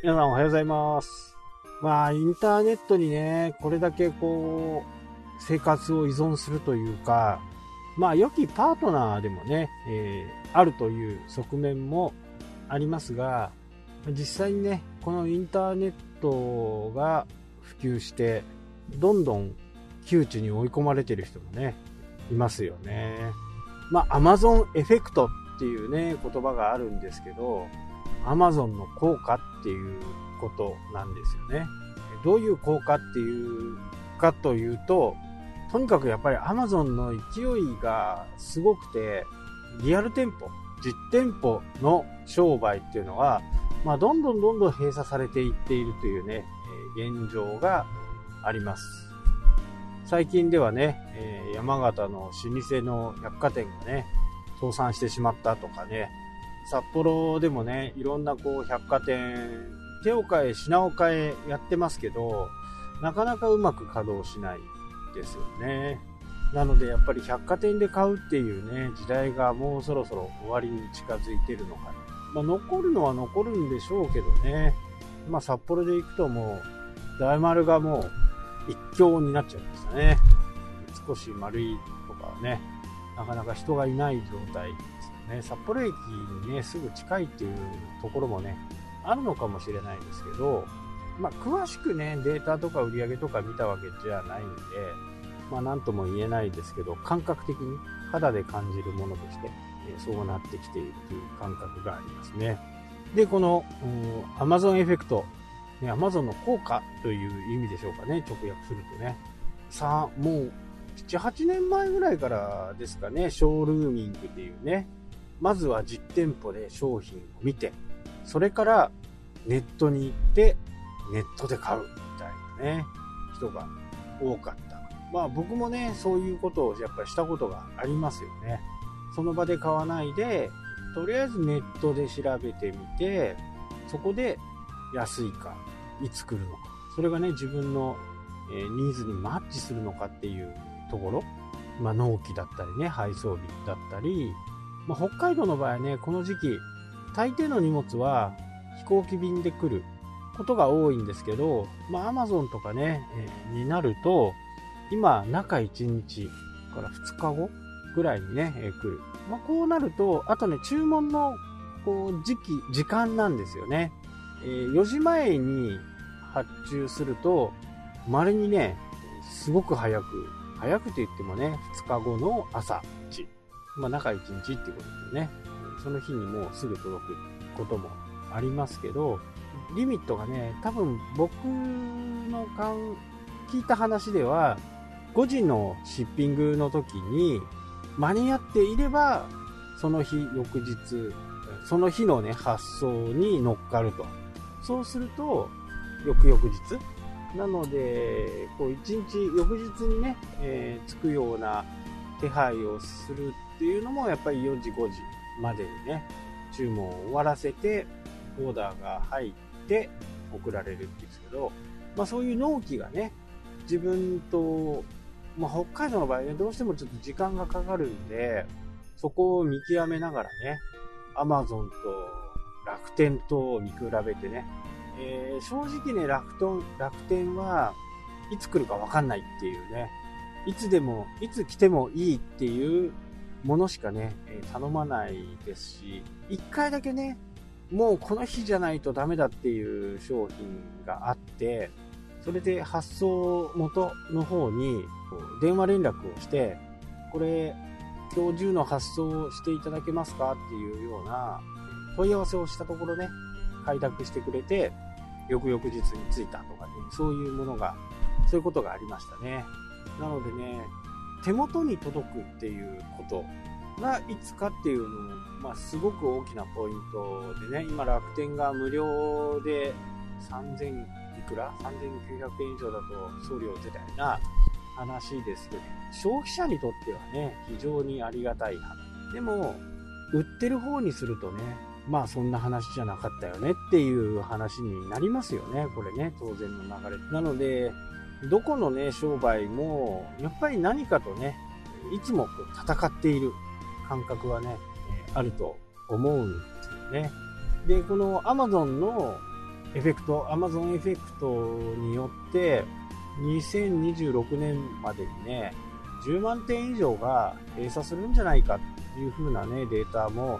皆さんおはようございます。まあ、インターネットにね、これだけこう、生活を依存するというか、まあ、良きパートナーでもね、えーあるという側面もありますが、実際にね、このインターネットが普及して、どんどん窮地に追い込まれてる人もね、いますよね。まあ、アマゾンエフェクトっていうね、言葉があるんですけど、アマゾンの効果っていうことなんですよね。どういう効果っていうかというと、とにかくやっぱりアマゾンの勢いがすごくて、リアル店舗、実店舗の商売っていうのは、まあ、どんどんどんどん閉鎖されていっているというね、え現状があります。最近ではね、え山形の老舗の百貨店がね、倒産してしまったとかね、札幌でもね、いろんなこう百貨店、手を変え品を変えやってますけど、なかなかうまく稼働しないですよね。なのでやっぱり百貨店で買うっていうね、時代がもうそろそろ終わりに近づいてるのかな。まあ残るのは残るんでしょうけどね。まあ札幌で行くともう、大丸がもう一強になっちゃいましたね。少し丸いとかはね、なかなか人がいない状態ね。札幌駅にね、すぐ近いっていうところもね、あるのかもしれないですけど、まあ、詳しくね、データとか売り上げとか見たわけじゃないんで、まあ、なんとも言えないですけど、感覚的に肌で感じるものとして、えそうなってきているという感覚がありますね。で、この、うん Amazon エフェクト、ね、Amazon の効果という意味でしょうかね、直訳するとね。さあ、もう、7、8年前ぐらいからですかね、ショールーミングっていうね、まずは実店舗で商品を見て、それからネットに行って、ネットで買うみたいなね、人が多かった。まあ僕もね、そういうことをやっぱりしたことがありますよね。その場で買わないで、とりあえずネットで調べてみて、そこで安いか、いつ来るのか。それがね、自分の、ニーズにマッチするのかっていうところ。まあ納期だったりね、配送日だったり、まあ、北海道の場合はね、この時期、大抵の荷物は飛行機便で来ることが多いんですけど、まあ、Amazon とかね、えーになると、今、中1日から2日後ぐらいにね、えー来る。まあ、こうなると、あとね、注文の、こう、時期、時間なんですよね。えー4時前に発注すると、稀にね、すごく早く、早くと言ってもね、2日後の朝1。まあ、中1日っていうことでね、その日にもうすぐ届くこともありますけど、リミットがね、多分僕の感聞いた話では、5時のシッピングの時に間に合っていれば、その日、翌日、その日のね、発送に乗っかると。そうすると、翌々日なので、こう、1日、翌日にね、えー着くような手配をするっていうのも、やっぱり4時、5時までにね、注文を終わらせて、オーダーが入って送られるんですけど、まあそういう納期がね、自分と、まあ北海道の場合ね、どうしてもちょっと時間がかかるんで、そこを見極めながらね、アマゾンと楽天と見比べてね、えー正直ね、楽天、楽天はいつ来るかわかんないっていうね、いつでも、いつ来てもいいっていうものしかね、え頼まないですし、一回だけね、もうこの日じゃないとダメだっていう商品があって、それで発送元の方に電話連絡をして、これ今日中の発送をしていただけますかっていうような問い合わせをしたところね、開拓してくれて、翌々日に着いたとかね、そういうものが、そういうことがありましたね。なのでね、手元に届くっていうことがいつかっていうのも、まあ、すごく大きなポイントでね、今楽天が無料で3000いくら ?3900 円以上だと送料みたいな話ですけど、消費者にとってはね、非常にありがたい話。でも、売ってる方にするとね、まあそんな話じゃなかったよねっていう話になりますよね、これね、当然の流れ。なので、どこのね、商売も、やっぱり何かとね、いつもこう戦っている感覚はね、あると思うんですよね。で、この Amazon のエフェクト、Amazon エフェクトによって、2026年までにね、10万点以上が閉鎖するんじゃないかという風なね、データも、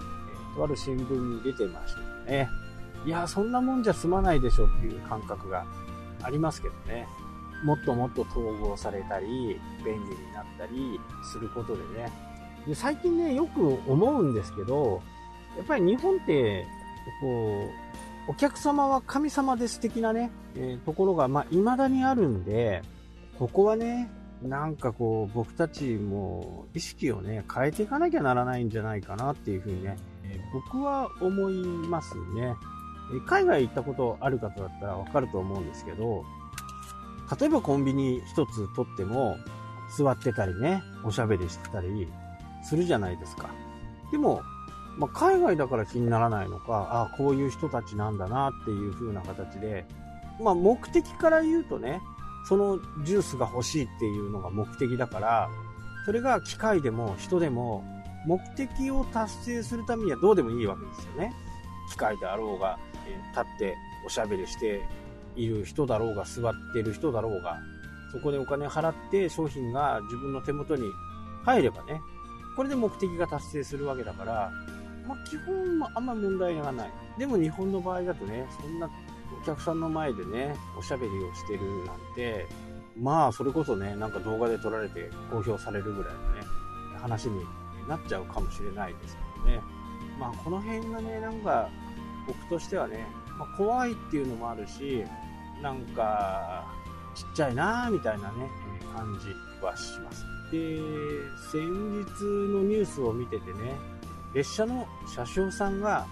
えとある新聞に出てましたね。いや、そんなもんじゃ済まないでしょっていう感覚がありますけどね。もっともっと統合されたり、便利になったりすることでね。で最近ね、よく思うんですけど、やっぱり日本って、こう、お客様は神様です的なね、えー、ところが、まあ、未だにあるんで、ここはね、なんかこう、僕たちも意識をね、変えていかなきゃならないんじゃないかなっていうふうにね、えー、僕は思いますね。海外行ったことある方だったらわかると思うんですけど、例えばコンビニ一つ取っても、座ってたりね、おしゃべりしてたりするじゃないですか。でも、まあ、海外だから気にならないのか、ああ、こういう人たちなんだなっていう風な形で、まあ、目的から言うとね、そのジュースが欲しいっていうのが目的だから、それが機械でも人でも目的を達成するためにはどうでもいいわけですよね。機械であろうが、え立っておしゃべりしている人だろうが、座ってる人だろうが、そこでお金払って商品が自分の手元に入ればね、これで目的が達成するわけだから、まあ、基本あんま問題がない。でも日本の場合だとね、そんなお客さんの前でね、おしゃべりをしてるなんて、まあ、それこそね、なんか動画で撮られて公表されるぐらいのね、話になっちゃうかもしれないですけどね。まあ、この辺がね、なんか、僕としてはね、まあ、怖いっていうのもあるし、なんか、ちっちゃいなーみたいなね、感じはします。で、先日のニュースを見ててね、列車の車掌さんが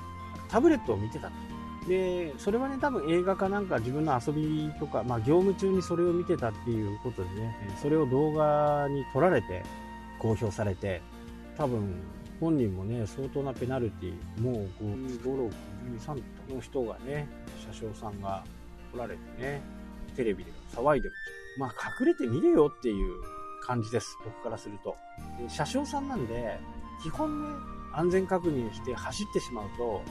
タブレットを見てたと。で、それはね、多分映画かなんか自分の遊びとか、まあ業務中にそれを見てたっていうことでね、それを動画に撮られて公表されて、多分本人もね、相当なペナルティ、もう55、6、53の人がね、車掌さんが来られてね、テレビで騒いでました。まあ隠れてみれよっていう感じです、僕からすると。で車掌さんなんで、基本ね、安全確認して走ってしまうと、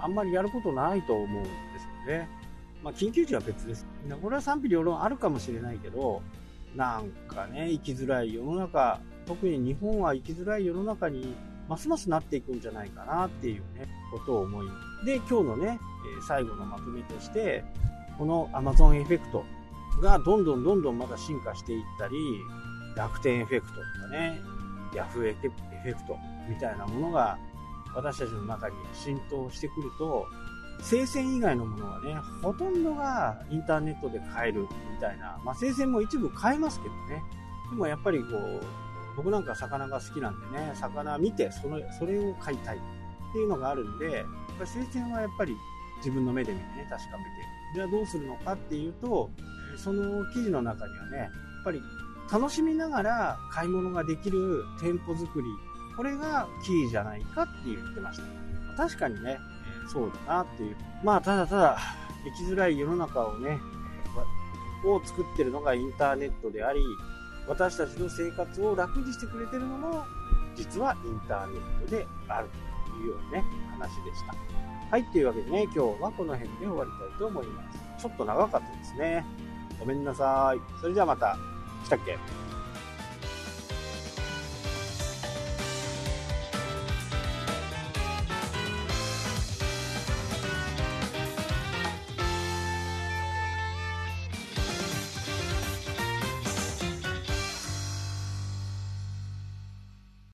あんまりやることないと思うんですよね。まあ、緊急時は別です。これは賛否両論あるかもしれないけど、なんかね、生きづらい世の中、特に日本は生きづらい世の中にますますなっていくんじゃないかなっていうね、ことを思います。で、今日のね、最後のまとめとして、この Amazon エフェクトがどんどんどんどんまだ進化していったり、楽天エフェクトとかね、Yahoo エフェクトみたいなものが私たちの中に浸透してくると、生鮮以外のものはね、ほとんどがインターネットで買えるみたいな、まあ、生鮮も一部買えますけどね。でもやっぱりこう、僕なんか魚が好きなんでね、魚見てその、それを買いたいっていうのがあるんで、やっぱり生鮮はやっぱり自分の目で見てね、確かめて、じゃあどうするのかっていうと、その記事の中にはね、やっぱり楽しみながら買い物ができる店舗作りこれがキーじゃないかって言ってました。確かにね、そうだなっていう。まあ、ただただ、生きづらい世の中をね、を作ってるのがインターネットであり、私たちの生活を楽にしてくれてるのも、実はインターネットであるというようなね、話でした。はい、というわけでね、今日はこの辺で終わりたいと思います。ちょっと長かったですね。ごめんなさい。それではまた。来たっけ？